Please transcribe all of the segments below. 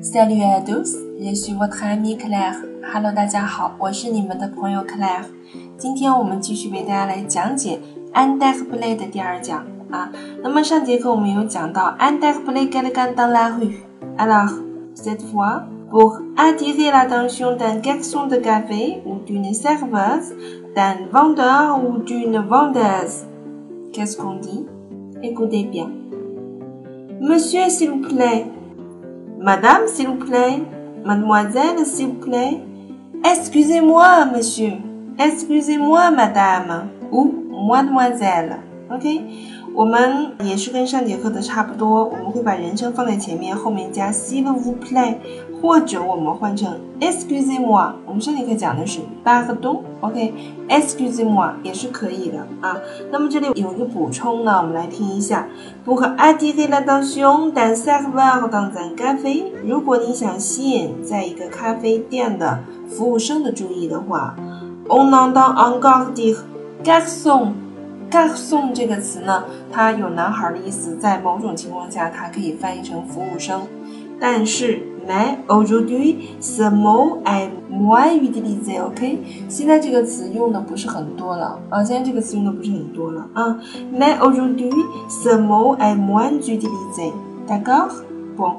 Salut à tous, je suis votre ami Claire. Hello，大家好，我是你们的朋友 Claire。今天我们继续为大家来讲解 Index Play 的第二讲啊。那么上节课我们有讲到 Index Play quelqu'un dans la rue. Alors cette fois, pour attirer l'attention d'un garçon de café ou d'une serveuse, d'un vendeur ou d'une vendeuse, qu'est-ce qu'on dit Écoutez bien. Monsieur, s'il vous plaît. Madame, s'il vous plaît. Mademoiselle, s'il vous plaît. Excusez-moi, monsieur. Excusez-moi, madame. Ou mademoiselle. OK？我们也是跟上节课的差不多，我们会把人称放在前面，后面加 s'il vous plaît，或者我们换成 excusez-moi。我们上节课讲的是 pardon，OK？excusez-moi 也是可以的啊。那么这里有一个补充呢，我们来听一下。Pour attirer l'attention d'un serveur dans un café，如果你想吸引在一个咖啡店的服务生的注意的话，on entend encore dire garçon。Garçon 这个词呢，它有男孩的意思，在某种情况下，它可以翻译成服务生。但是，mais aujourd'hui ce mot est moins utilisé。OK，现在这个词用的不是很多了啊，现在这个词用的不是很多了啊。mais aujourd'hui ce mot est moins utilisé。D'accord？Bon。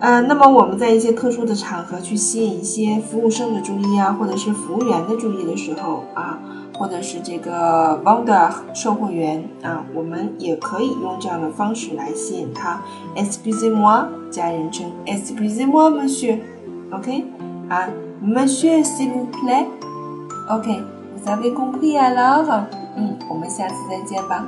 呃，那么我们在一些特殊的场合去吸引一些服务生的注意啊，或者是服务员的注意的时候啊。或者是这个 v o n d a 售货员啊，我们也可以用这样的方式来吸引他。Excusez-moi，加人称。Excusez-moi, monsieur。OK，啊，monsieur s'il vous plaît。OK，vous avez compris alors？嗯，我们下次再见吧。